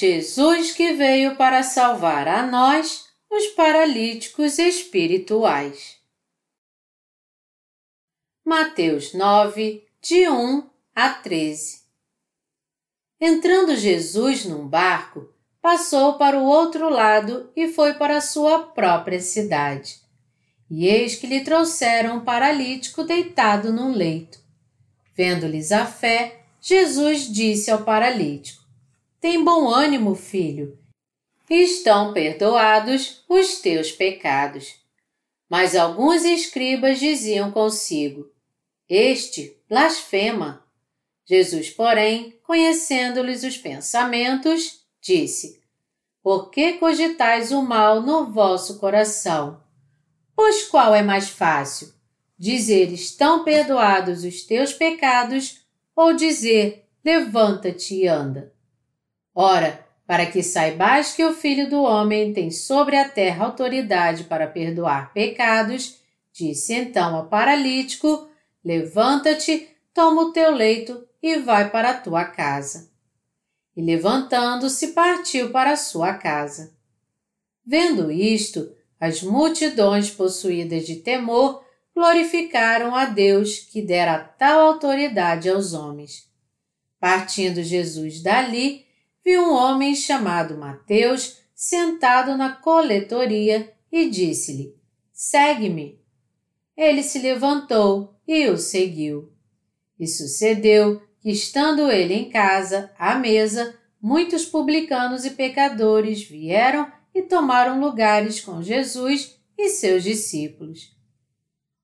Jesus que veio para salvar a nós, os paralíticos espirituais. Mateus 9, de 1 a 13 Entrando Jesus num barco, passou para o outro lado e foi para sua própria cidade. E eis que lhe trouxeram um paralítico deitado num leito. Vendo-lhes a fé, Jesus disse ao paralítico: tem bom ânimo, filho. Estão perdoados os teus pecados. Mas alguns escribas diziam consigo: Este blasfema. Jesus, porém, conhecendo-lhes os pensamentos, disse: Por que cogitais o mal no vosso coração? Pois qual é mais fácil? Dizer estão perdoados os teus pecados ou dizer levanta-te e anda? Ora, para que saibais que o Filho do Homem tem sobre a terra autoridade para perdoar pecados, disse então ao paralítico: Levanta-te, toma o teu leito e vai para a tua casa. E levantando-se, partiu para a sua casa. Vendo isto, as multidões possuídas de temor glorificaram a Deus que dera tal autoridade aos homens. Partindo Jesus dali, viu um homem chamado Mateus sentado na coletoria e disse-lhe: Segue-me. Ele se levantou e o seguiu. E sucedeu que, estando ele em casa, à mesa, muitos publicanos e pecadores vieram e tomaram lugares com Jesus e seus discípulos.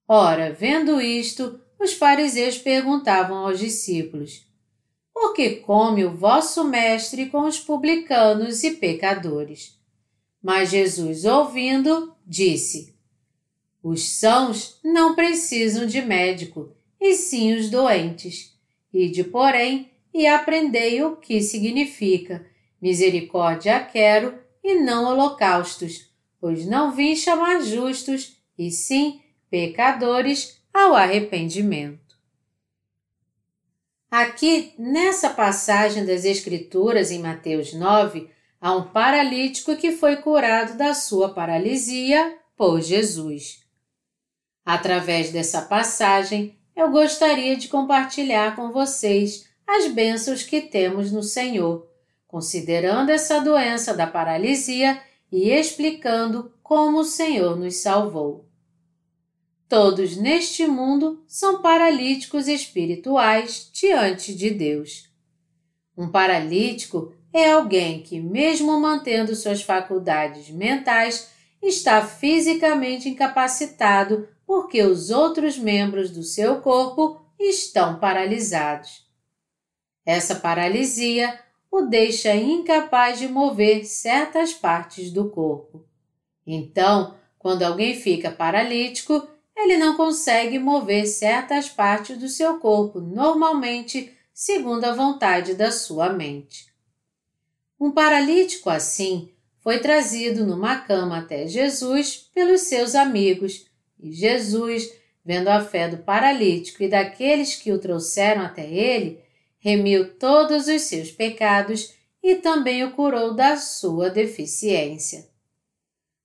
Ora, vendo isto, os fariseus perguntavam aos discípulos: porque come o vosso mestre com os publicanos e pecadores. Mas Jesus, ouvindo, disse: Os sãos não precisam de médico, e sim os doentes. Ide, porém, e aprendei o que significa: misericórdia quero e não holocaustos, pois não vim chamar justos, e sim pecadores ao arrependimento. Aqui, nessa passagem das Escrituras, em Mateus 9, há um paralítico que foi curado da sua paralisia por Jesus. Através dessa passagem, eu gostaria de compartilhar com vocês as bênçãos que temos no Senhor, considerando essa doença da paralisia e explicando como o Senhor nos salvou. Todos neste mundo são paralíticos espirituais diante de Deus. Um paralítico é alguém que, mesmo mantendo suas faculdades mentais, está fisicamente incapacitado porque os outros membros do seu corpo estão paralisados. Essa paralisia o deixa incapaz de mover certas partes do corpo. Então, quando alguém fica paralítico, ele não consegue mover certas partes do seu corpo normalmente segundo a vontade da sua mente. Um paralítico assim foi trazido numa cama até Jesus pelos seus amigos, e Jesus, vendo a fé do paralítico e daqueles que o trouxeram até ele, remiu todos os seus pecados e também o curou da sua deficiência.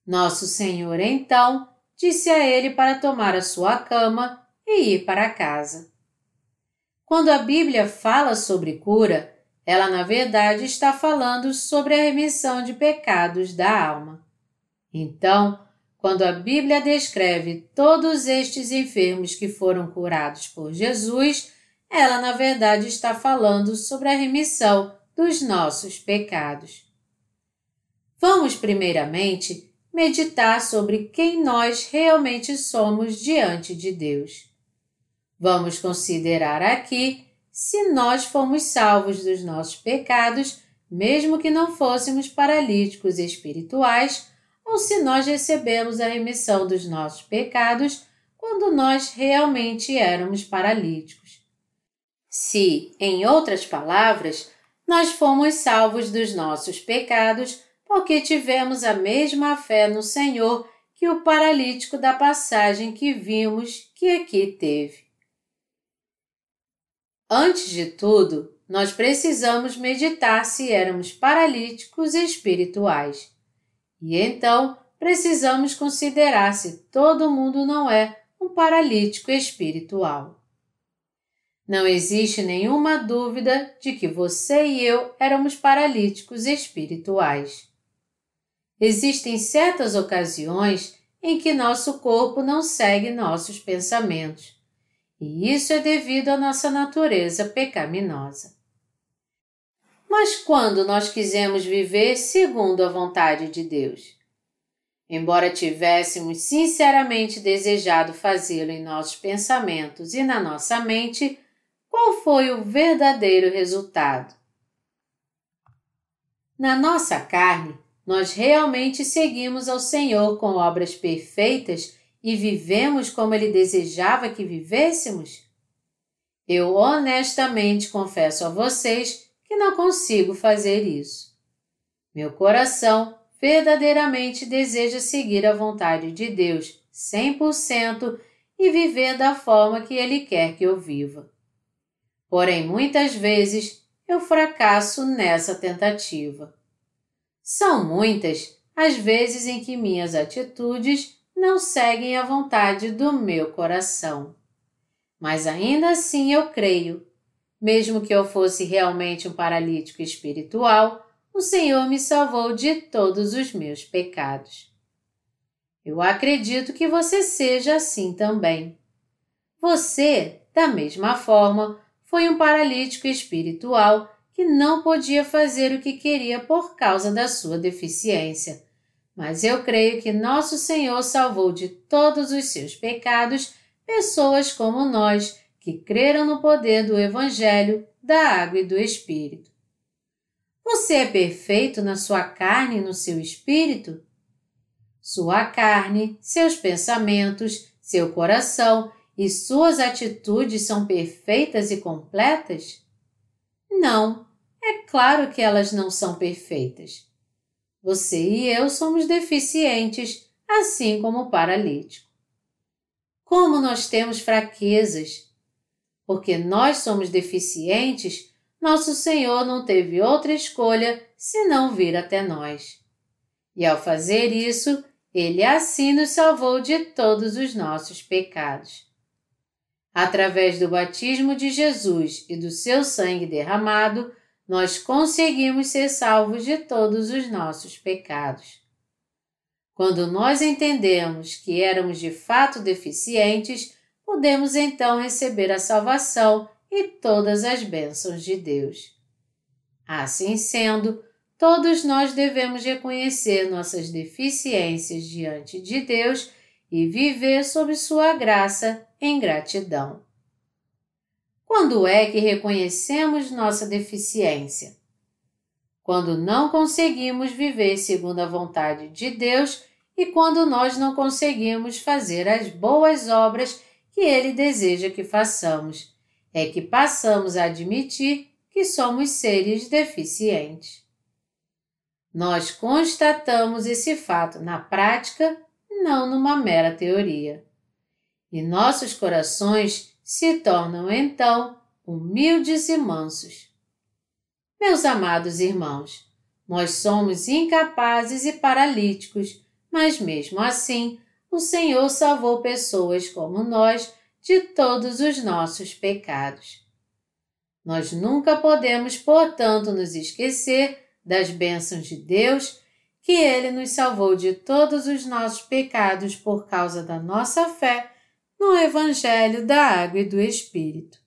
Nosso Senhor, então, disse a ele para tomar a sua cama e ir para casa. Quando a Bíblia fala sobre cura, ela na verdade está falando sobre a remissão de pecados da alma. Então, quando a Bíblia descreve todos estes enfermos que foram curados por Jesus, ela na verdade está falando sobre a remissão dos nossos pecados. Vamos, primeiramente, meditar sobre quem nós realmente somos diante de Deus. Vamos considerar aqui se nós fomos salvos dos nossos pecados, mesmo que não fôssemos paralíticos espirituais, ou se nós recebemos a remissão dos nossos pecados quando nós realmente éramos paralíticos. Se, em outras palavras, nós fomos salvos dos nossos pecados porque tivemos a mesma fé no Senhor que o paralítico da passagem que vimos que aqui teve. Antes de tudo, nós precisamos meditar se éramos paralíticos espirituais. E então precisamos considerar se todo mundo não é um paralítico espiritual. Não existe nenhuma dúvida de que você e eu éramos paralíticos espirituais. Existem certas ocasiões em que nosso corpo não segue nossos pensamentos, e isso é devido à nossa natureza pecaminosa. Mas quando nós quisemos viver segundo a vontade de Deus? Embora tivéssemos sinceramente desejado fazê-lo em nossos pensamentos e na nossa mente, qual foi o verdadeiro resultado? Na nossa carne, nós realmente seguimos ao Senhor com obras perfeitas e vivemos como Ele desejava que vivêssemos? Eu honestamente confesso a vocês que não consigo fazer isso. Meu coração verdadeiramente deseja seguir a vontade de Deus 100% e viver da forma que Ele quer que eu viva. Porém, muitas vezes eu fracasso nessa tentativa. São muitas as vezes em que minhas atitudes não seguem a vontade do meu coração. Mas ainda assim eu creio, mesmo que eu fosse realmente um paralítico espiritual, o Senhor me salvou de todos os meus pecados. Eu acredito que você seja assim também. Você, da mesma forma, foi um paralítico espiritual que não podia fazer o que queria por causa da sua deficiência. Mas eu creio que nosso Senhor salvou de todos os seus pecados pessoas como nós, que creram no poder do Evangelho, da água e do Espírito. Você é perfeito na sua carne e no seu espírito? Sua carne, seus pensamentos, seu coração e suas atitudes são perfeitas e completas? Não, é claro que elas não são perfeitas. Você e eu somos deficientes, assim como o paralítico. Como nós temos fraquezas? Porque nós somos deficientes, nosso Senhor não teve outra escolha senão vir até nós. E ao fazer isso, Ele assim nos salvou de todos os nossos pecados. Através do batismo de Jesus e do seu sangue derramado, nós conseguimos ser salvos de todos os nossos pecados. Quando nós entendemos que éramos de fato deficientes, podemos então receber a salvação e todas as bênçãos de Deus. Assim sendo, todos nós devemos reconhecer nossas deficiências diante de Deus e viver sob Sua graça em gratidão. Quando é que reconhecemos nossa deficiência? Quando não conseguimos viver segundo a vontade de Deus e quando nós não conseguimos fazer as boas obras que Ele deseja que façamos, é que passamos a admitir que somos seres deficientes. Nós constatamos esse fato na prática, não numa mera teoria e nossos corações se tornam então humildes e mansos. Meus amados irmãos, nós somos incapazes e paralíticos, mas mesmo assim, o Senhor salvou pessoas como nós de todos os nossos pecados. Nós nunca podemos, portanto, nos esquecer das bênçãos de Deus, que Ele nos salvou de todos os nossos pecados por causa da nossa fé no Evangelho da Água e do Espírito.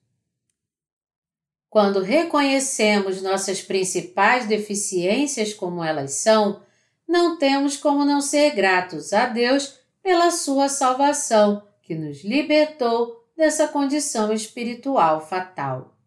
Quando reconhecemos nossas principais deficiências como elas são, não temos como não ser gratos a Deus pela sua salvação, que nos libertou dessa condição espiritual fatal.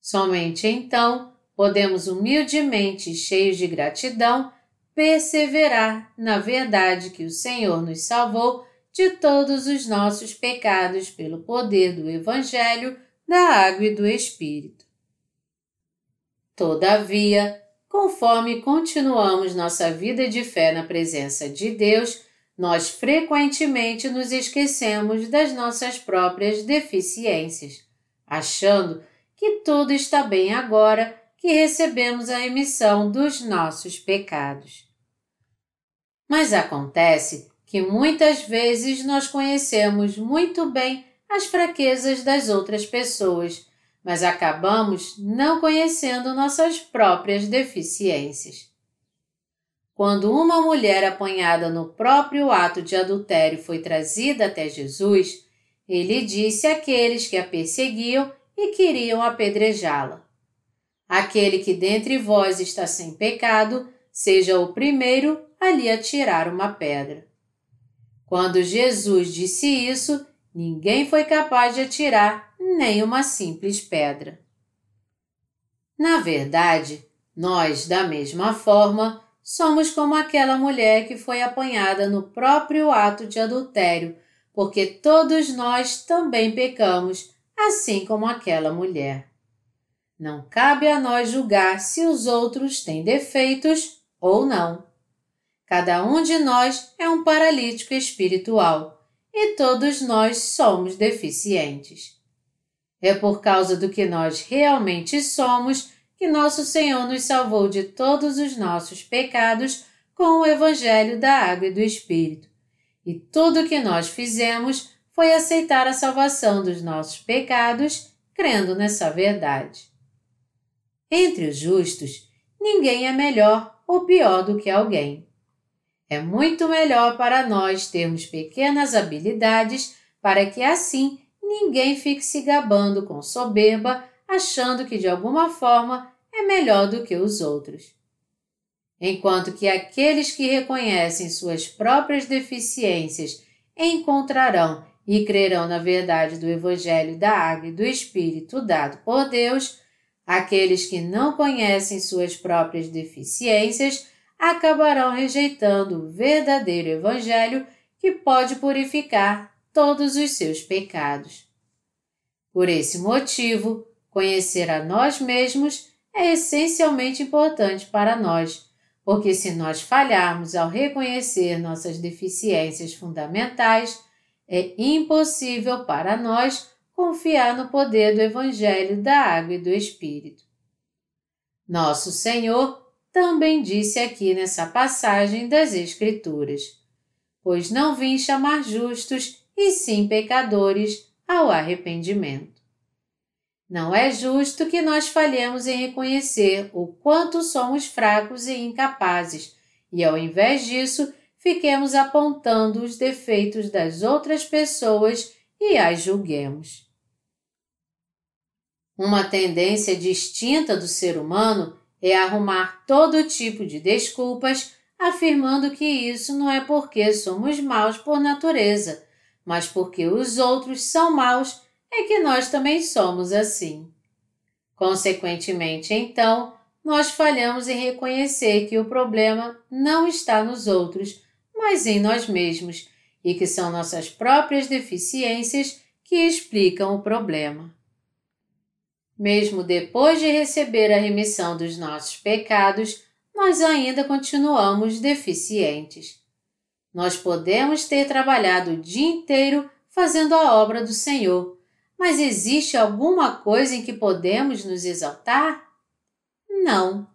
Somente então podemos humildemente, cheios de gratidão, perseverar na verdade que o Senhor nos salvou de todos os nossos pecados pelo poder do Evangelho, da água e do Espírito. Todavia, conforme continuamos nossa vida de fé na presença de Deus, nós frequentemente nos esquecemos das nossas próprias deficiências, achando que tudo está bem agora que recebemos a remissão dos nossos pecados. Mas acontece que muitas vezes nós conhecemos muito bem as fraquezas das outras pessoas, mas acabamos não conhecendo nossas próprias deficiências. Quando uma mulher apanhada no próprio ato de adultério foi trazida até Jesus, ele disse àqueles que a perseguiam e queriam apedrejá-la: Aquele que dentre vós está sem pecado, seja o primeiro a lhe atirar uma pedra. Quando Jesus disse isso, ninguém foi capaz de atirar nem uma simples pedra. Na verdade, nós, da mesma forma, somos como aquela mulher que foi apanhada no próprio ato de adultério, porque todos nós também pecamos, assim como aquela mulher. Não cabe a nós julgar se os outros têm defeitos ou não. Cada um de nós é um paralítico espiritual e todos nós somos deficientes. É por causa do que nós realmente somos que nosso Senhor nos salvou de todos os nossos pecados com o Evangelho da Água e do Espírito. E tudo o que nós fizemos foi aceitar a salvação dos nossos pecados, crendo nessa verdade. Entre os justos, ninguém é melhor ou pior do que alguém. É muito melhor para nós termos pequenas habilidades para que assim ninguém fique se gabando com soberba achando que de alguma forma é melhor do que os outros. Enquanto que aqueles que reconhecem suas próprias deficiências encontrarão e crerão na verdade do Evangelho da Água e do Espírito dado por Deus, aqueles que não conhecem suas próprias deficiências acabarão rejeitando o verdadeiro Evangelho que pode purificar todos os seus pecados. Por esse motivo, Conhecer a nós mesmos é essencialmente importante para nós, porque se nós falharmos ao reconhecer nossas deficiências fundamentais, é impossível para nós confiar no poder do Evangelho da Água e do Espírito. Nosso Senhor também disse aqui nessa passagem das Escrituras: Pois não vim chamar justos, e sim pecadores ao arrependimento. Não é justo que nós falhemos em reconhecer o quanto somos fracos e incapazes, e ao invés disso, fiquemos apontando os defeitos das outras pessoas e as julguemos. Uma tendência distinta do ser humano é arrumar todo tipo de desculpas, afirmando que isso não é porque somos maus por natureza, mas porque os outros são maus é que nós também somos assim. Consequentemente, então, nós falhamos em reconhecer que o problema não está nos outros, mas em nós mesmos, e que são nossas próprias deficiências que explicam o problema. Mesmo depois de receber a remissão dos nossos pecados, nós ainda continuamos deficientes. Nós podemos ter trabalhado o dia inteiro fazendo a obra do Senhor, mas existe alguma coisa em que podemos nos exaltar? Não.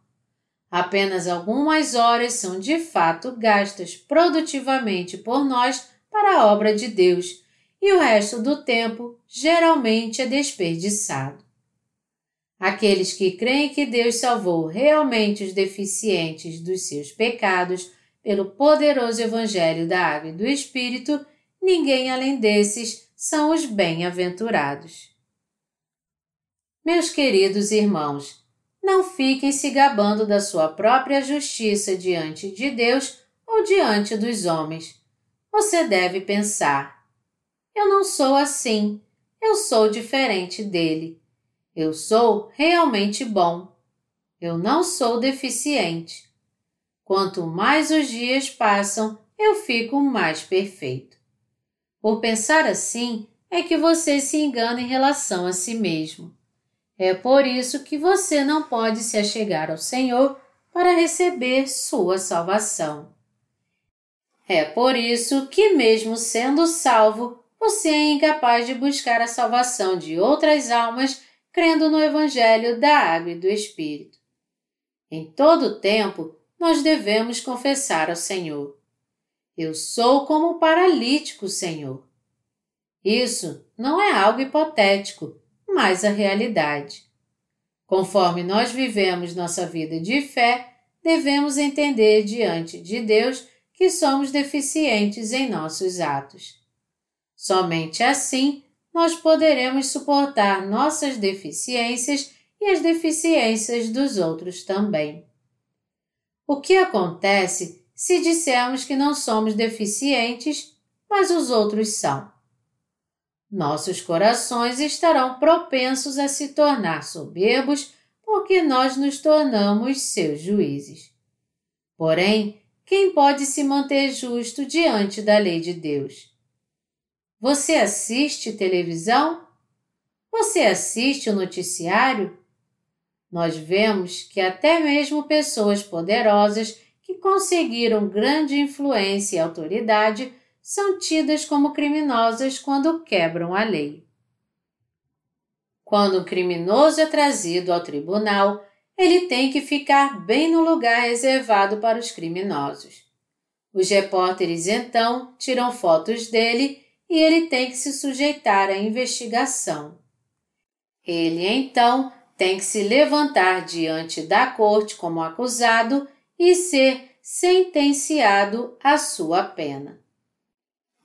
Apenas algumas horas são de fato gastas produtivamente por nós para a obra de Deus, e o resto do tempo geralmente é desperdiçado. Aqueles que creem que Deus salvou realmente os deficientes dos seus pecados pelo poderoso Evangelho da Água e do Espírito, ninguém além desses são os bem-aventurados. Meus queridos irmãos, não fiquem se gabando da sua própria justiça diante de Deus ou diante dos homens. Você deve pensar: eu não sou assim, eu sou diferente dele. Eu sou realmente bom. Eu não sou deficiente. Quanto mais os dias passam, eu fico mais perfeito. Por pensar assim, é que você se engana em relação a si mesmo. É por isso que você não pode se achegar ao Senhor para receber sua salvação. É por isso que, mesmo sendo salvo, você é incapaz de buscar a salvação de outras almas crendo no Evangelho da Água e do Espírito. Em todo o tempo, nós devemos confessar ao Senhor: Eu sou como o paralítico, Senhor. Isso não é algo hipotético, mas a realidade. Conforme nós vivemos nossa vida de fé, devemos entender diante de Deus que somos deficientes em nossos atos. Somente assim nós poderemos suportar nossas deficiências e as deficiências dos outros também. O que acontece se dissermos que não somos deficientes, mas os outros são? Nossos corações estarão propensos a se tornar soberbos porque nós nos tornamos seus juízes. Porém, quem pode se manter justo diante da lei de Deus? Você assiste televisão? Você assiste o noticiário? Nós vemos que até mesmo pessoas poderosas que conseguiram grande influência e autoridade são tidas como criminosas quando quebram a lei. Quando um criminoso é trazido ao tribunal, ele tem que ficar bem no lugar reservado para os criminosos. Os repórteres então tiram fotos dele e ele tem que se sujeitar à investigação. Ele então tem que se levantar diante da corte como acusado e ser sentenciado à sua pena.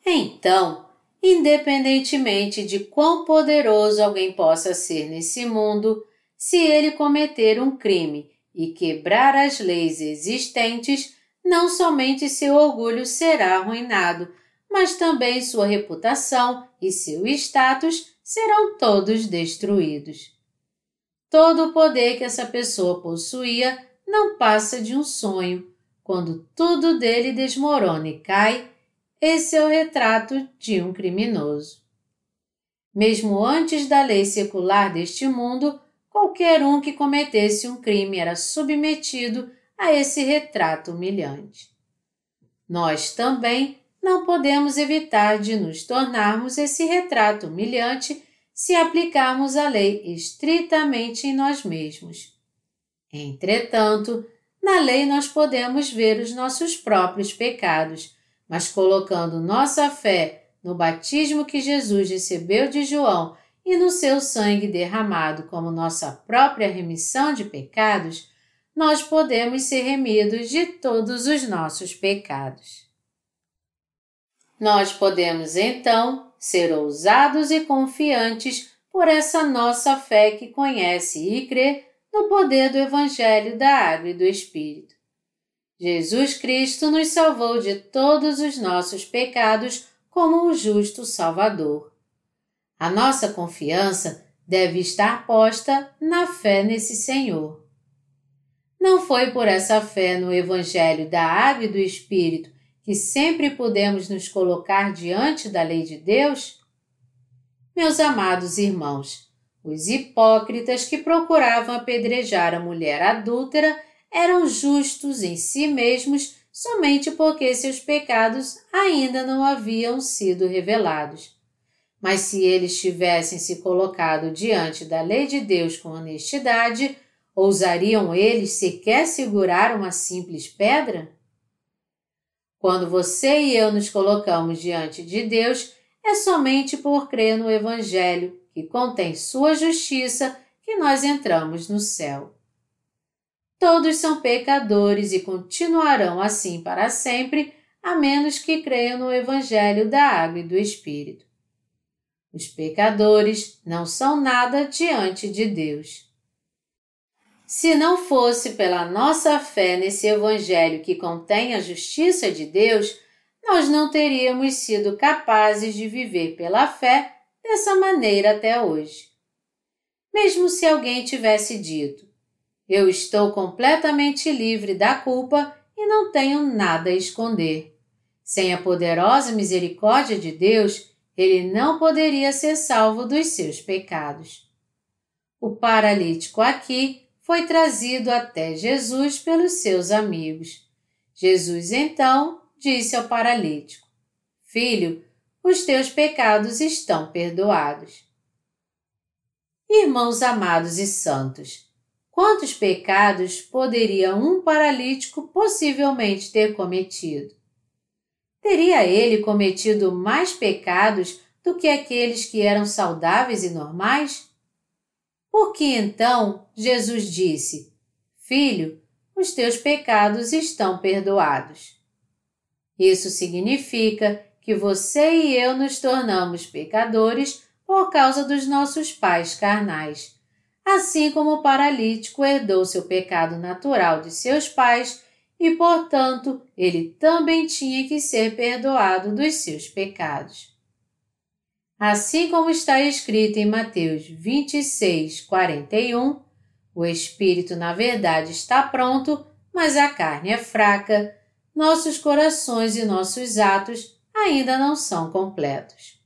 Então, independentemente de quão poderoso alguém possa ser nesse mundo, se ele cometer um crime e quebrar as leis existentes, não somente seu orgulho será arruinado, mas também sua reputação e seu status serão todos destruídos. Todo o poder que essa pessoa possuía não passa de um sonho. Quando tudo dele desmorona e cai, esse é o retrato de um criminoso. Mesmo antes da lei secular deste mundo, qualquer um que cometesse um crime era submetido a esse retrato humilhante. Nós também não podemos evitar de nos tornarmos esse retrato humilhante se aplicarmos a lei estritamente em nós mesmos. Entretanto, na lei nós podemos ver os nossos próprios pecados mas colocando nossa fé no batismo que Jesus recebeu de João e no seu sangue derramado como nossa própria remissão de pecados, nós podemos ser remidos de todos os nossos pecados. Nós podemos então ser ousados e confiantes por essa nossa fé que conhece e crê no poder do Evangelho da Água e do Espírito. Jesus Cristo nos salvou de todos os nossos pecados como um justo Salvador. A nossa confiança deve estar posta na fé nesse Senhor. Não foi por essa fé no Evangelho da Água e do Espírito que sempre pudemos nos colocar diante da lei de Deus? Meus amados irmãos, os hipócritas que procuravam apedrejar a mulher adúltera eram justos em si mesmos somente porque seus pecados ainda não haviam sido revelados. Mas se eles tivessem se colocado diante da lei de Deus com honestidade, ousariam eles sequer segurar uma simples pedra? Quando você e eu nos colocamos diante de Deus, é somente por crer no Evangelho, que contém Sua justiça, que nós entramos no céu. Todos são pecadores e continuarão assim para sempre, a menos que creiam no Evangelho da Água e do Espírito. Os pecadores não são nada diante de Deus. Se não fosse pela nossa fé nesse Evangelho que contém a justiça de Deus, nós não teríamos sido capazes de viver pela fé dessa maneira até hoje. Mesmo se alguém tivesse dito, eu estou completamente livre da culpa e não tenho nada a esconder. Sem a poderosa misericórdia de Deus, ele não poderia ser salvo dos seus pecados. O paralítico aqui foi trazido até Jesus pelos seus amigos. Jesus então disse ao paralítico: Filho, os teus pecados estão perdoados. Irmãos amados e santos, quantos pecados poderia um paralítico possivelmente ter cometido? Teria ele cometido mais pecados do que aqueles que eram saudáveis e normais? Por que então Jesus disse: Filho, os teus pecados estão perdoados? Isso significa que você e eu nos tornamos pecadores por causa dos nossos pais carnais. Assim como o paralítico herdou seu pecado natural de seus pais e, portanto, ele também tinha que ser perdoado dos seus pecados. Assim como está escrito em Mateus 26, 41, o espírito, na verdade, está pronto, mas a carne é fraca, nossos corações e nossos atos ainda não são completos.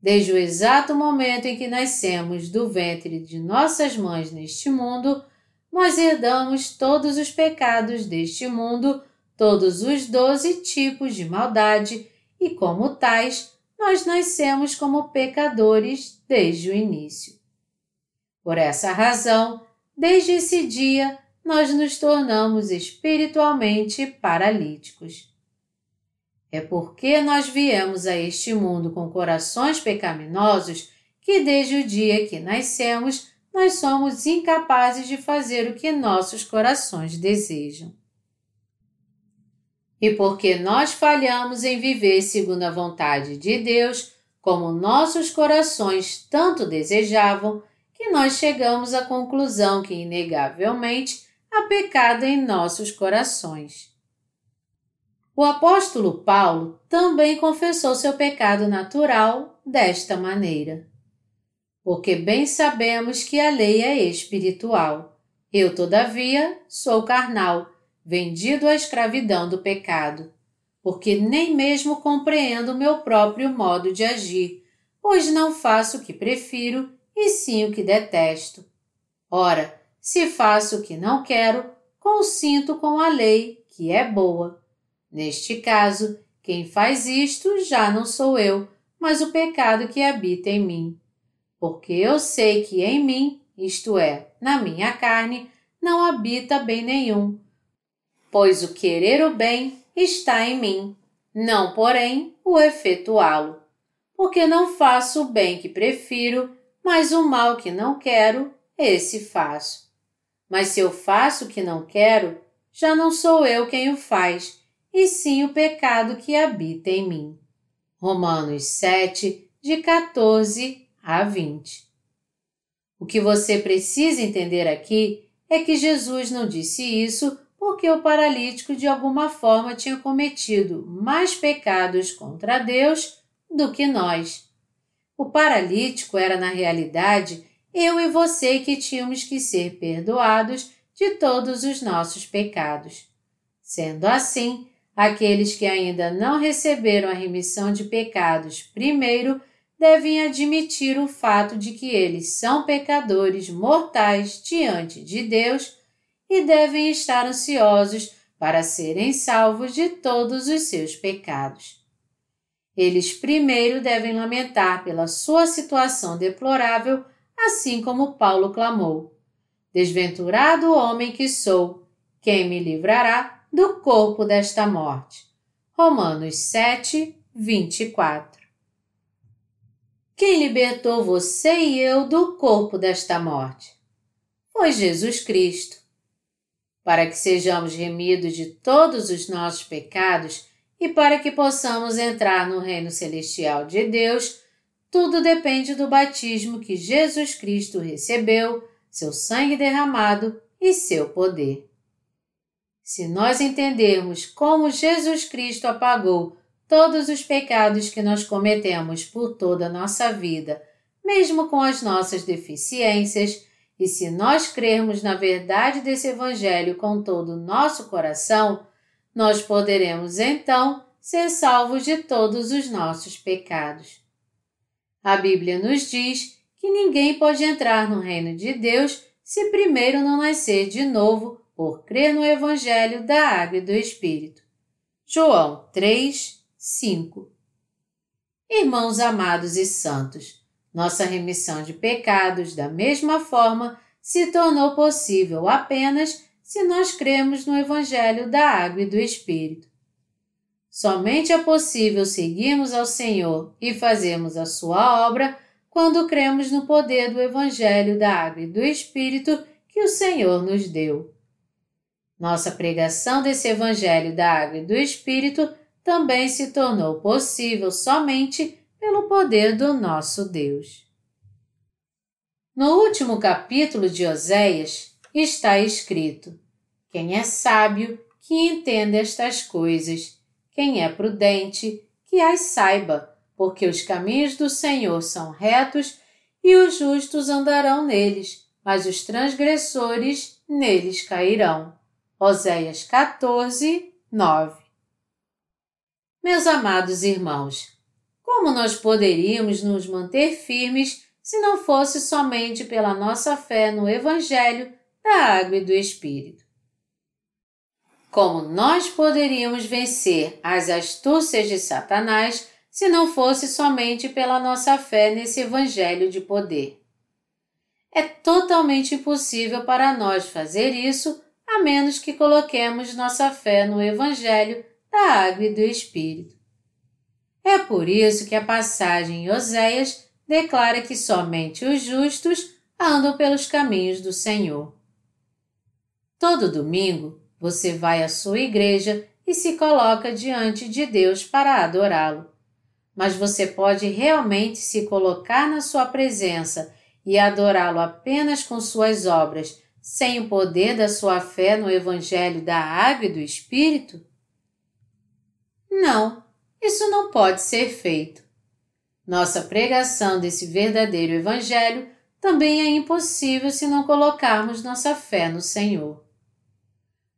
Desde o exato momento em que nascemos do ventre de nossas mães neste mundo, nós herdamos todos os pecados deste mundo, todos os doze tipos de maldade, e como tais, nós nascemos como pecadores desde o início. Por essa razão, desde esse dia, nós nos tornamos espiritualmente paralíticos. É porque nós viemos a este mundo com corações pecaminosos que desde o dia que nascemos nós somos incapazes de fazer o que nossos corações desejam. E porque nós falhamos em viver segundo a vontade de Deus, como nossos corações tanto desejavam, que nós chegamos à conclusão que, inegavelmente, há pecado em nossos corações. O apóstolo Paulo também confessou seu pecado natural desta maneira. Porque bem sabemos que a lei é espiritual. Eu, todavia, sou carnal, vendido à escravidão do pecado, porque nem mesmo compreendo meu próprio modo de agir, pois não faço o que prefiro, e sim o que detesto. Ora, se faço o que não quero, consinto com a lei, que é boa. Neste caso, quem faz isto já não sou eu, mas o pecado que habita em mim. Porque eu sei que em mim, isto é, na minha carne, não habita bem nenhum. Pois o querer o bem está em mim, não, porém, o efetuá-lo. Porque não faço o bem que prefiro, mas o mal que não quero, esse faço. Mas se eu faço o que não quero, já não sou eu quem o faz, e sim o pecado que habita em mim. Romanos 7, de 14 a 20. O que você precisa entender aqui é que Jesus não disse isso porque o paralítico de alguma forma tinha cometido mais pecados contra Deus do que nós. O paralítico era, na realidade, eu e você que tínhamos que ser perdoados de todos os nossos pecados. Sendo assim, Aqueles que ainda não receberam a remissão de pecados primeiro devem admitir o fato de que eles são pecadores mortais diante de Deus e devem estar ansiosos para serem salvos de todos os seus pecados. Eles primeiro devem lamentar pela sua situação deplorável, assim como Paulo clamou: Desventurado homem que sou, quem me livrará do corpo desta morte. Romanos 7, 24. Quem libertou você e eu do corpo desta morte? Foi Jesus Cristo. Para que sejamos remidos de todos os nossos pecados e para que possamos entrar no reino celestial de Deus, tudo depende do batismo que Jesus Cristo recebeu, seu sangue derramado e seu poder. Se nós entendermos como Jesus Cristo apagou todos os pecados que nós cometemos por toda a nossa vida, mesmo com as nossas deficiências, e se nós crermos na verdade desse Evangelho com todo o nosso coração, nós poderemos então ser salvos de todos os nossos pecados. A Bíblia nos diz que ninguém pode entrar no reino de Deus se primeiro não nascer de novo por crer no Evangelho da Água e do Espírito. João 3, 5 Irmãos amados e santos, Nossa remissão de pecados, da mesma forma, se tornou possível apenas se nós cremos no Evangelho da Água e do Espírito. Somente é possível seguirmos ao Senhor e fazermos a Sua obra quando cremos no poder do Evangelho da Água e do Espírito que o Senhor nos deu. Nossa pregação desse Evangelho da Água e do Espírito também se tornou possível somente pelo poder do nosso Deus. No último capítulo de Oséias está escrito: Quem é sábio, que entenda estas coisas, quem é prudente, que as saiba, porque os caminhos do Senhor são retos e os justos andarão neles, mas os transgressores neles cairão. Oséias 14, 9 Meus amados irmãos, como nós poderíamos nos manter firmes se não fosse somente pela nossa fé no Evangelho da Água e do Espírito? Como nós poderíamos vencer as astúcias de Satanás se não fosse somente pela nossa fé nesse Evangelho de poder? É totalmente impossível para nós fazer isso a menos que coloquemos nossa fé no Evangelho da Água e do Espírito. É por isso que a passagem em Oséias declara que somente os justos andam pelos caminhos do Senhor. Todo domingo você vai à sua igreja e se coloca diante de Deus para adorá-lo. Mas você pode realmente se colocar na sua presença e adorá-lo apenas com suas obras sem o poder da sua fé no Evangelho da Água e do Espírito? Não, isso não pode ser feito. Nossa pregação desse verdadeiro Evangelho também é impossível se não colocarmos nossa fé no Senhor.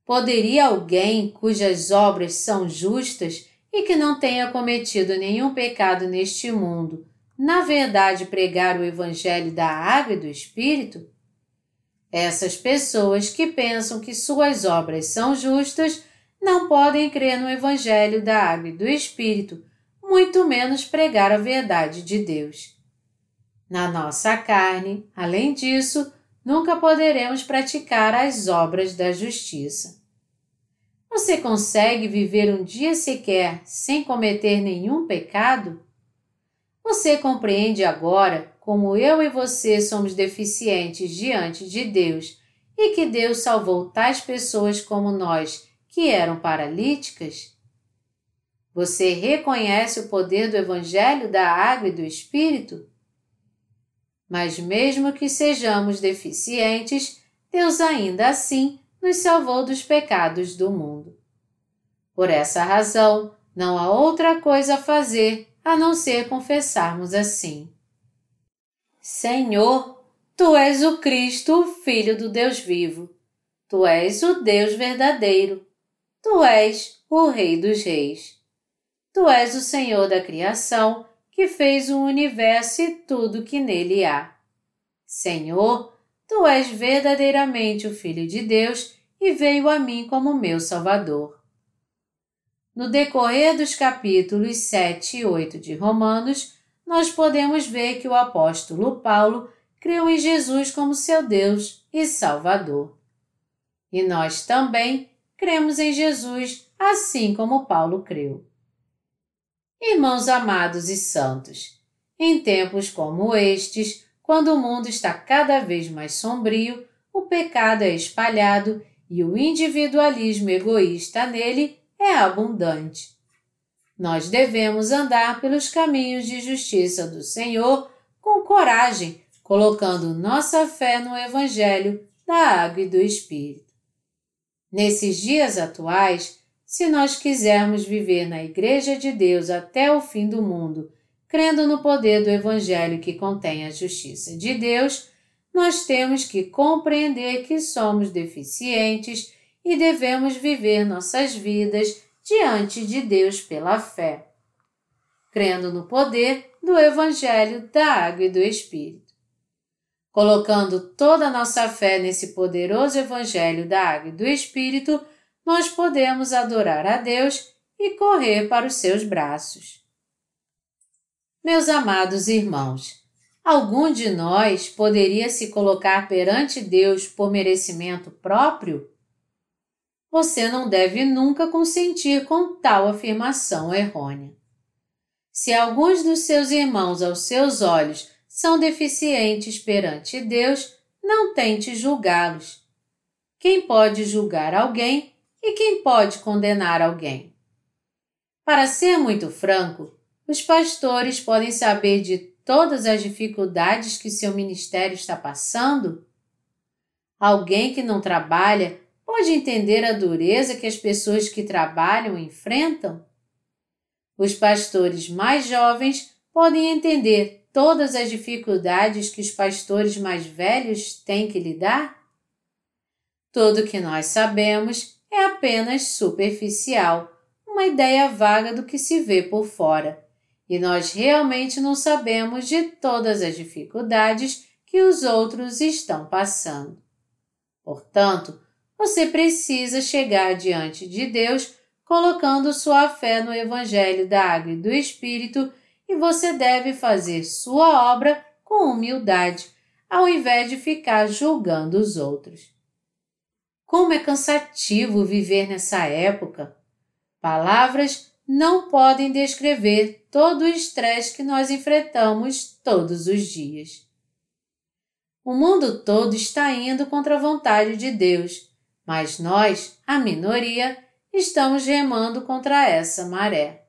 Poderia alguém cujas obras são justas e que não tenha cometido nenhum pecado neste mundo, na verdade pregar o Evangelho da Água e do Espírito? Essas pessoas que pensam que suas obras são justas não podem crer no Evangelho da Água e do Espírito, muito menos pregar a verdade de Deus. Na nossa carne, além disso, nunca poderemos praticar as obras da justiça. Você consegue viver um dia sequer sem cometer nenhum pecado? Você compreende agora como eu e você somos deficientes diante de Deus e que Deus salvou tais pessoas como nós que eram paralíticas? Você reconhece o poder do Evangelho da Água e do Espírito? Mas, mesmo que sejamos deficientes, Deus ainda assim nos salvou dos pecados do mundo. Por essa razão, não há outra coisa a fazer a não ser confessarmos assim. Senhor, tu és o Cristo, o Filho do Deus vivo. Tu és o Deus verdadeiro. Tu és o Rei dos Reis. Tu és o Senhor da criação, que fez o universo e tudo que nele há. Senhor, tu és verdadeiramente o Filho de Deus e veio a mim como meu Salvador. No decorrer dos capítulos 7 e 8 de Romanos, nós podemos ver que o apóstolo Paulo creu em Jesus como seu Deus e Salvador. E nós também cremos em Jesus assim como Paulo creu. Irmãos amados e santos, em tempos como estes, quando o mundo está cada vez mais sombrio, o pecado é espalhado e o individualismo egoísta nele é abundante. Nós devemos andar pelos caminhos de justiça do Senhor com coragem, colocando nossa fé no Evangelho da Água e do Espírito. Nesses dias atuais, se nós quisermos viver na Igreja de Deus até o fim do mundo, crendo no poder do Evangelho que contém a justiça de Deus, nós temos que compreender que somos deficientes e devemos viver nossas vidas diante de Deus pela fé, crendo no poder do Evangelho da Água e do Espírito. Colocando toda a nossa fé nesse poderoso Evangelho da Água e do Espírito, nós podemos adorar a Deus e correr para os seus braços. Meus amados irmãos, Algum de nós poderia se colocar perante Deus por merecimento próprio? Você não deve nunca consentir com tal afirmação errônea. Se alguns dos seus irmãos aos seus olhos são deficientes perante Deus, não tente julgá-los. Quem pode julgar alguém e quem pode condenar alguém? Para ser muito franco, os pastores podem saber de todas as dificuldades que seu ministério está passando? Alguém que não trabalha pode entender a dureza que as pessoas que trabalham enfrentam? Os pastores mais jovens podem entender todas as dificuldades que os pastores mais velhos têm que lidar? Tudo o que nós sabemos é apenas superficial, uma ideia vaga do que se vê por fora, e nós realmente não sabemos de todas as dificuldades que os outros estão passando. Portanto, você precisa chegar diante de Deus colocando sua fé no Evangelho da Água e do Espírito e você deve fazer sua obra com humildade, ao invés de ficar julgando os outros. Como é cansativo viver nessa época! Palavras não podem descrever todo o estresse que nós enfrentamos todos os dias. O mundo todo está indo contra a vontade de Deus, mas nós, a minoria, estamos remando contra essa maré.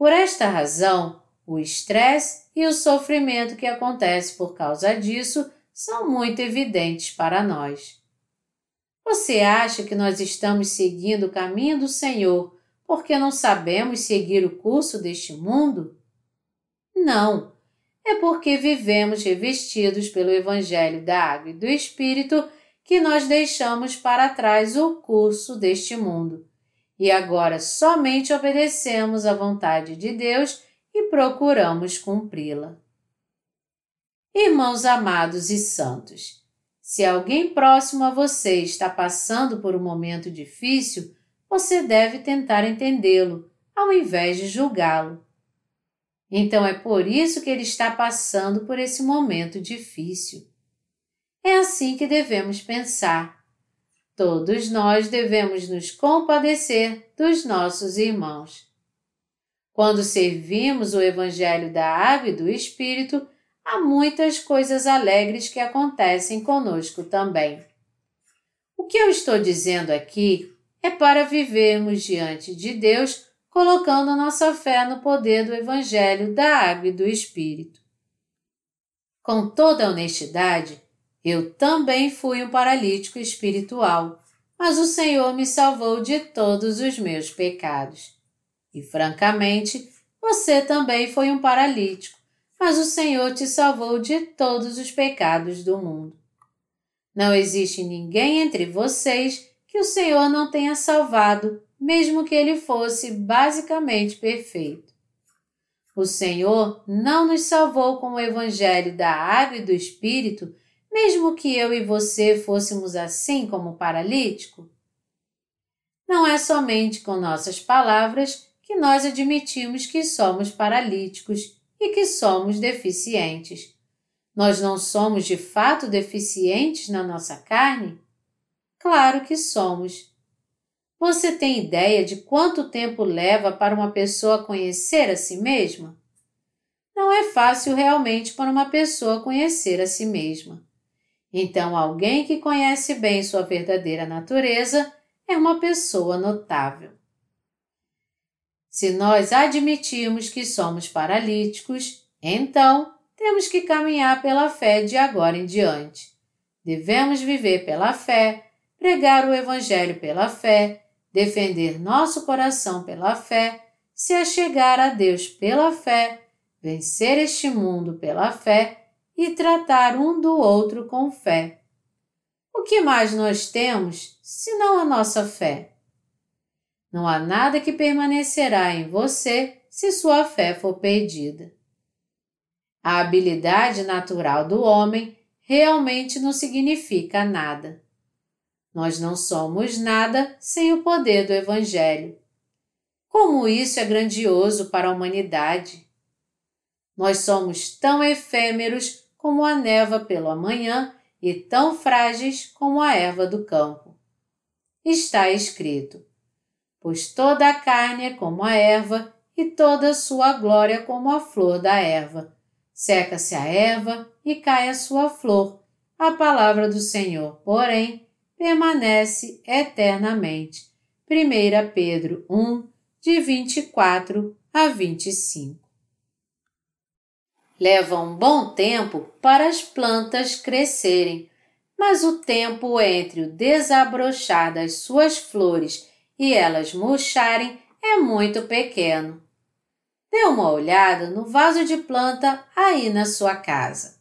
Por esta razão, o estresse e o sofrimento que acontece por causa disso são muito evidentes para nós. Você acha que nós estamos seguindo o caminho do Senhor porque não sabemos seguir o curso deste mundo? Não, é porque vivemos revestidos pelo Evangelho da Água e do Espírito que nós deixamos para trás o curso deste mundo e agora somente obedecemos à vontade de Deus e procuramos cumpri-la. Irmãos amados e santos, se alguém próximo a você está passando por um momento difícil, você deve tentar entendê-lo, ao invés de julgá-lo. Então é por isso que ele está passando por esse momento difícil. É assim que devemos pensar Todos nós devemos nos compadecer dos nossos irmãos. Quando servimos o Evangelho da Água e do Espírito, há muitas coisas alegres que acontecem conosco também. O que eu estou dizendo aqui é para vivermos diante de Deus colocando nossa fé no poder do Evangelho da Água e do Espírito. Com toda honestidade, eu também fui um paralítico espiritual, mas o Senhor me salvou de todos os meus pecados. E francamente, você também foi um paralítico, mas o Senhor te salvou de todos os pecados do mundo. Não existe ninguém entre vocês que o Senhor não tenha salvado, mesmo que ele fosse basicamente perfeito. O Senhor não nos salvou com o Evangelho da Água e do Espírito mesmo que eu e você fôssemos assim como paralítico? Não é somente com nossas palavras que nós admitimos que somos paralíticos e que somos deficientes. Nós não somos de fato deficientes na nossa carne? Claro que somos. Você tem ideia de quanto tempo leva para uma pessoa conhecer a si mesma? Não é fácil realmente para uma pessoa conhecer a si mesma. Então, alguém que conhece bem sua verdadeira natureza é uma pessoa notável. Se nós admitirmos que somos paralíticos, então temos que caminhar pela fé de agora em diante. Devemos viver pela fé, pregar o Evangelho pela fé, defender nosso coração pela fé, se achegar a Deus pela fé, vencer este mundo pela fé e tratar um do outro com fé. O que mais nós temos senão a nossa fé? Não há nada que permanecerá em você se sua fé for perdida. A habilidade natural do homem realmente não significa nada. Nós não somos nada sem o poder do Evangelho. Como isso é grandioso para a humanidade! Nós somos tão efêmeros como a neva pelo amanhã e tão frágeis como a erva do campo. Está escrito: Pois toda a carne é como a erva, e toda a sua glória como a flor da erva. Seca-se a erva e cai a sua flor. A palavra do Senhor, porém, permanece eternamente. 1 Pedro 1, de 24 a 25. Leva um bom tempo para as plantas crescerem, mas o tempo entre o desabrochar das suas flores e elas murcharem é muito pequeno. Dê uma olhada no vaso de planta aí na sua casa.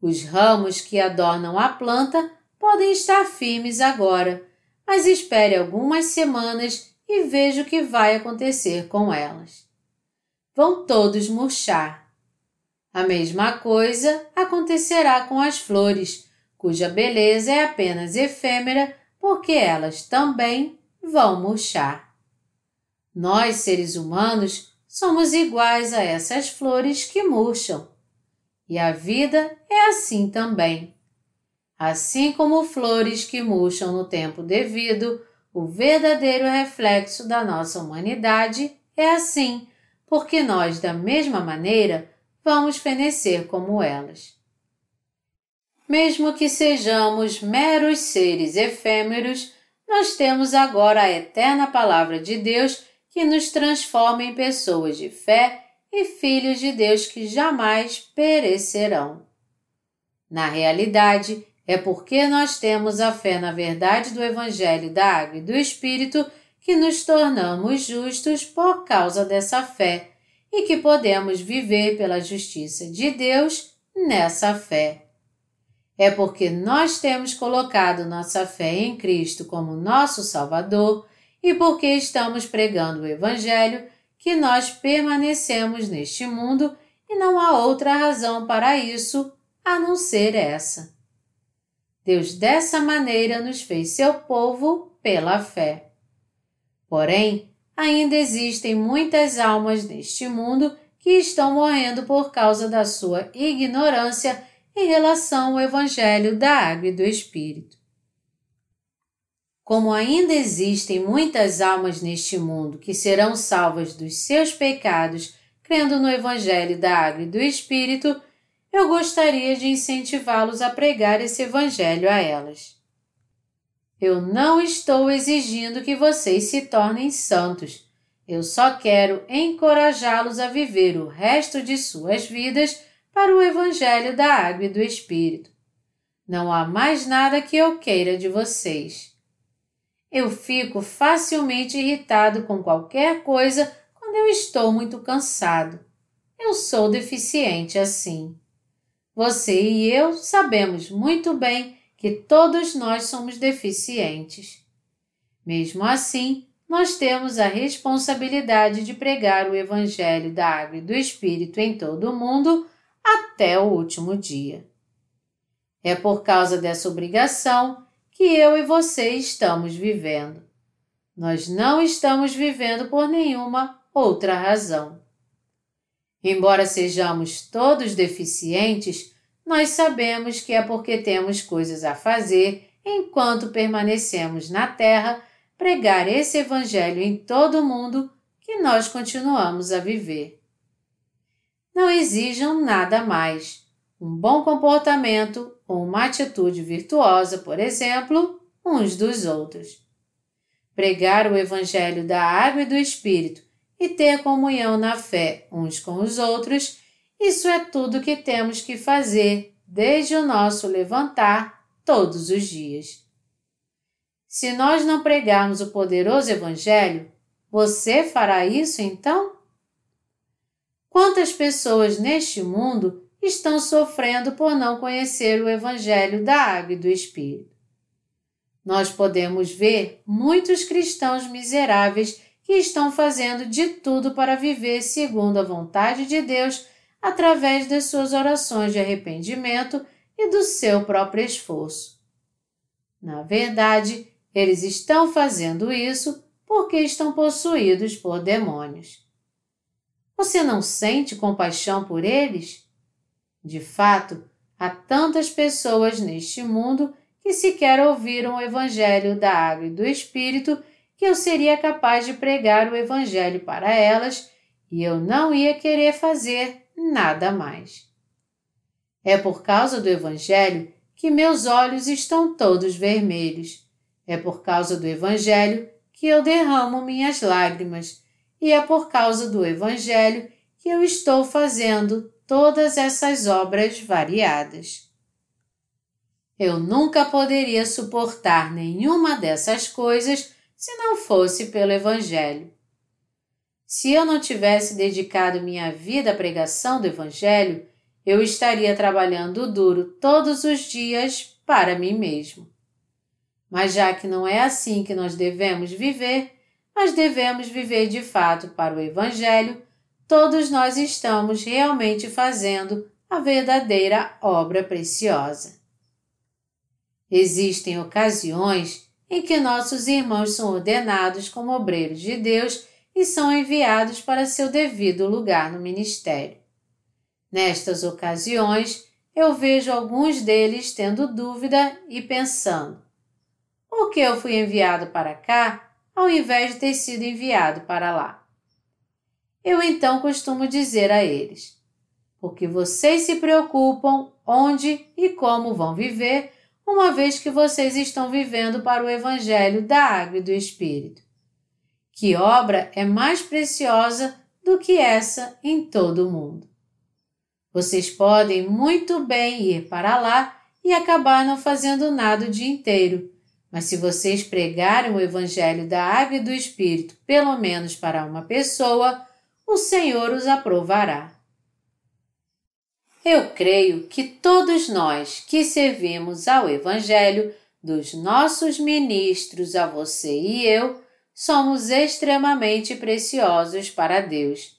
Os ramos que adornam a planta podem estar firmes agora, mas espere algumas semanas e veja o que vai acontecer com elas. Vão todos murchar. A mesma coisa acontecerá com as flores, cuja beleza é apenas efêmera, porque elas também vão murchar. Nós, seres humanos, somos iguais a essas flores que murcham. E a vida é assim também. Assim como flores que murcham no tempo devido, o verdadeiro reflexo da nossa humanidade é assim, porque nós, da mesma maneira, vamos fenecer como elas. Mesmo que sejamos meros seres efêmeros, nós temos agora a eterna Palavra de Deus que nos transforma em pessoas de fé e filhos de Deus que jamais perecerão. Na realidade, é porque nós temos a fé na verdade do Evangelho da Água e do Espírito que nos tornamos justos por causa dessa fé e que podemos viver pela justiça de Deus nessa fé. É porque nós temos colocado nossa fé em Cristo como nosso Salvador e porque estamos pregando o Evangelho que nós permanecemos neste mundo e não há outra razão para isso a não ser essa. Deus dessa maneira nos fez seu povo pela fé. Porém, ainda existem muitas almas neste mundo que estão morrendo por causa da sua ignorância em relação ao Evangelho da Água e do Espírito. Como ainda existem muitas almas neste mundo que serão salvas dos seus pecados crendo no Evangelho da Água e do Espírito, eu gostaria de incentivá-los a pregar esse Evangelho a elas. Eu não estou exigindo que vocês se tornem santos. Eu só quero encorajá-los a viver o resto de suas vidas para o Evangelho da Água e do Espírito. Não há mais nada que eu queira de vocês. Eu fico facilmente irritado com qualquer coisa quando eu estou muito cansado. Eu sou deficiente assim. Você e eu sabemos muito bem que todos nós somos deficientes. Mesmo assim, nós temos a responsabilidade de pregar o Evangelho da Água e do Espírito em todo o mundo até o último dia. É por causa dessa obrigação que eu e você estamos vivendo. Nós não estamos vivendo por nenhuma outra razão. Embora sejamos todos deficientes, nós sabemos que é porque temos coisas a fazer enquanto permanecemos na Terra, pregar esse Evangelho em todo o mundo que nós continuamos a viver. Não exijam nada mais um bom comportamento ou uma atitude virtuosa, por exemplo, uns dos outros. Pregar o Evangelho da Água e do Espírito e ter comunhão na fé uns com os outros, isso é tudo que temos que fazer desde o nosso levantar todos os dias. Se nós não pregarmos o poderoso Evangelho, você fará isso então? Quantas pessoas neste mundo estão sofrendo por não conhecer o Evangelho da Água e do Espírito. Nós podemos ver muitos cristãos miseráveis que estão fazendo de tudo para viver segundo a vontade de Deus através das suas orações de arrependimento e do seu próprio esforço. Na verdade, eles estão fazendo isso porque estão possuídos por demônios. Você não sente compaixão por eles? De fato, há tantas pessoas neste mundo que sequer ouviram o Evangelho da Água e do Espírito que eu seria capaz de pregar o Evangelho para elas e eu não ia querer fazer nada mais. É por causa do Evangelho que meus olhos estão todos vermelhos. É por causa do Evangelho que eu derramo minhas lágrimas. E é por causa do Evangelho que eu estou fazendo todas essas obras variadas. Eu nunca poderia suportar nenhuma dessas coisas se não fosse pelo Evangelho. Se eu não tivesse dedicado minha vida à pregação do Evangelho, eu estaria trabalhando duro todos os dias para mim mesmo. Mas já que não é assim que nós devemos viver, mas devemos viver de fato para o Evangelho, todos nós estamos realmente fazendo a verdadeira obra preciosa. Existem ocasiões em que nossos irmãos são ordenados como obreiros de Deus e são enviados para seu devido lugar no ministério. Nestas ocasiões, eu vejo alguns deles tendo dúvida e pensando: por que eu fui enviado para cá ao invés de ter sido enviado para lá? Eu então costumo dizer a eles: porque vocês se preocupam onde e como vão viver uma vez que vocês estão vivendo para o Evangelho da Água e do Espírito. Que obra é mais preciosa do que essa em todo o mundo? Vocês podem muito bem ir para lá e acabar não fazendo nada o dia inteiro, mas se vocês pregarem o Evangelho da Água e do Espírito, pelo menos para uma pessoa, o Senhor os aprovará. Eu creio que todos nós que servimos ao Evangelho, dos nossos ministros a você e eu, somos extremamente preciosos para Deus.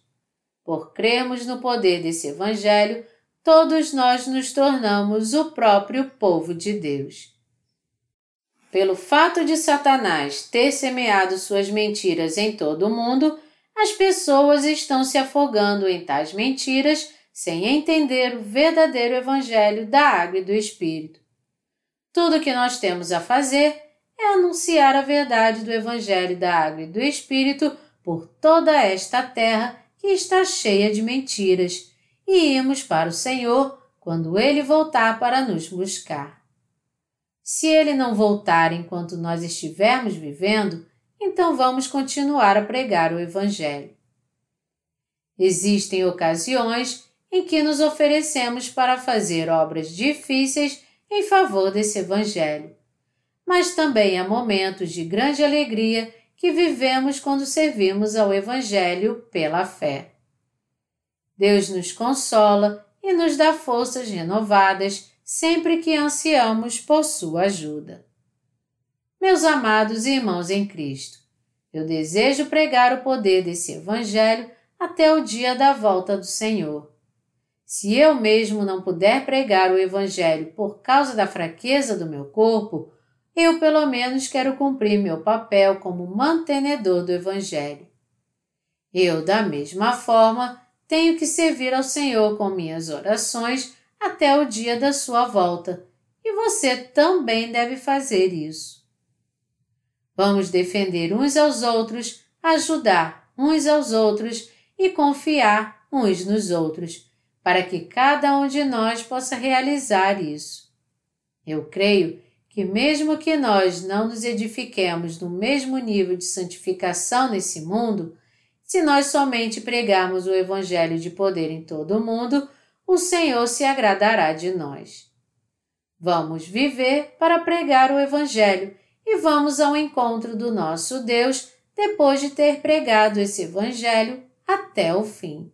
Por cremos no poder desse Evangelho, todos nós nos tornamos o próprio povo de Deus. Pelo fato de Satanás ter semeado suas mentiras em todo o mundo, as pessoas estão se afogando em tais mentiras sem entender o verdadeiro Evangelho da Água e do Espírito. Tudo o que nós temos a fazer é anunciar a verdade do Evangelho da Água e do Espírito por toda esta terra que está cheia de mentiras, e irmos para o Senhor quando Ele voltar para nos buscar. Se Ele não voltar enquanto nós estivermos vivendo, então vamos continuar a pregar o Evangelho. Existem ocasiões em que nos oferecemos para fazer obras difíceis em favor desse Evangelho. Mas também há momentos de grande alegria que vivemos quando servimos ao Evangelho pela fé. Deus nos consola e nos dá forças renovadas sempre que ansiamos por Sua ajuda. Meus amados irmãos em Cristo, eu desejo pregar o poder desse Evangelho até o dia da volta do Senhor. Se eu mesmo não puder pregar o Evangelho por causa da fraqueza do meu corpo, eu pelo menos quero cumprir meu papel como mantenedor do Evangelho. Eu, da mesma forma, tenho que servir ao Senhor com minhas orações até o dia da sua volta, e você também deve fazer isso. Vamos defender uns aos outros, ajudar uns aos outros e confiar uns nos outros para que cada um de nós possa realizar isso. Eu creio que, mesmo que nós não nos edifiquemos no mesmo nível de santificação nesse mundo, se nós somente pregarmos o Evangelho de poder em todo o mundo, o Senhor se agradará de nós. Vamos viver para pregar o Evangelho e vamos ao encontro do nosso Deus depois de ter pregado esse Evangelho até o fim.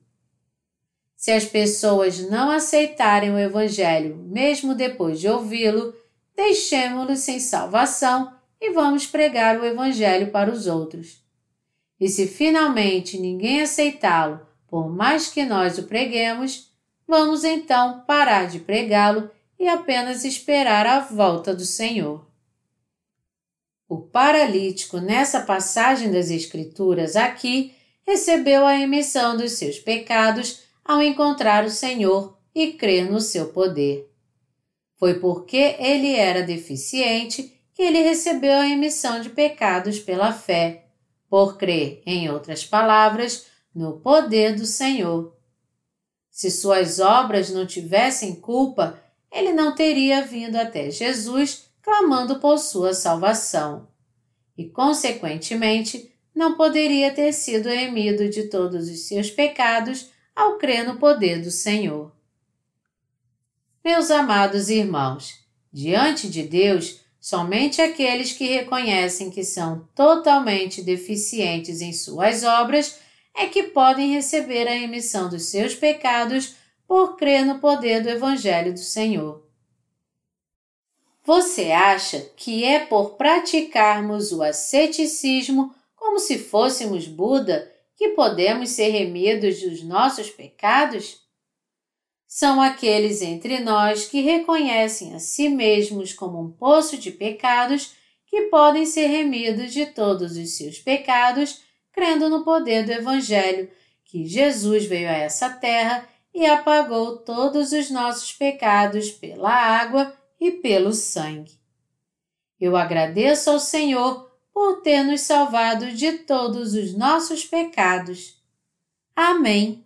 Se as pessoas não aceitarem o Evangelho, mesmo depois de ouvi-lo, deixemo-los sem salvação e vamos pregar o Evangelho para os outros. E se finalmente ninguém aceitá-lo, por mais que nós o preguemos, vamos então parar de pregá-lo e apenas esperar a volta do Senhor. O paralítico nessa passagem das Escrituras aqui recebeu a remissão dos seus pecados ao encontrar o Senhor e crer no seu poder. Foi porque ele era deficiente que ele recebeu a remissão de pecados pela fé, por crer, em outras palavras, no poder do Senhor. Se suas obras não tivessem culpa, ele não teria vindo até Jesus clamando por sua salvação. E, consequentemente, não poderia ter sido remido de todos os seus pecados ao crer no poder do Senhor. Meus amados irmãos, diante de Deus, somente aqueles que reconhecem que são totalmente deficientes em suas obras é que podem receber a remissão dos seus pecados por crer no poder do Evangelho do Senhor. Você acha que é por praticarmos o asceticismo como se fôssemos Buda, que podemos ser remidos dos nossos pecados? São aqueles entre nós que reconhecem a si mesmos como um poço de pecados que podem ser remidos de todos os seus pecados, crendo no poder do Evangelho, que Jesus veio a essa terra e apagou todos os nossos pecados pela água e pelo sangue. Eu agradeço ao Senhor por ter nos salvado de todos os nossos pecados. Amém.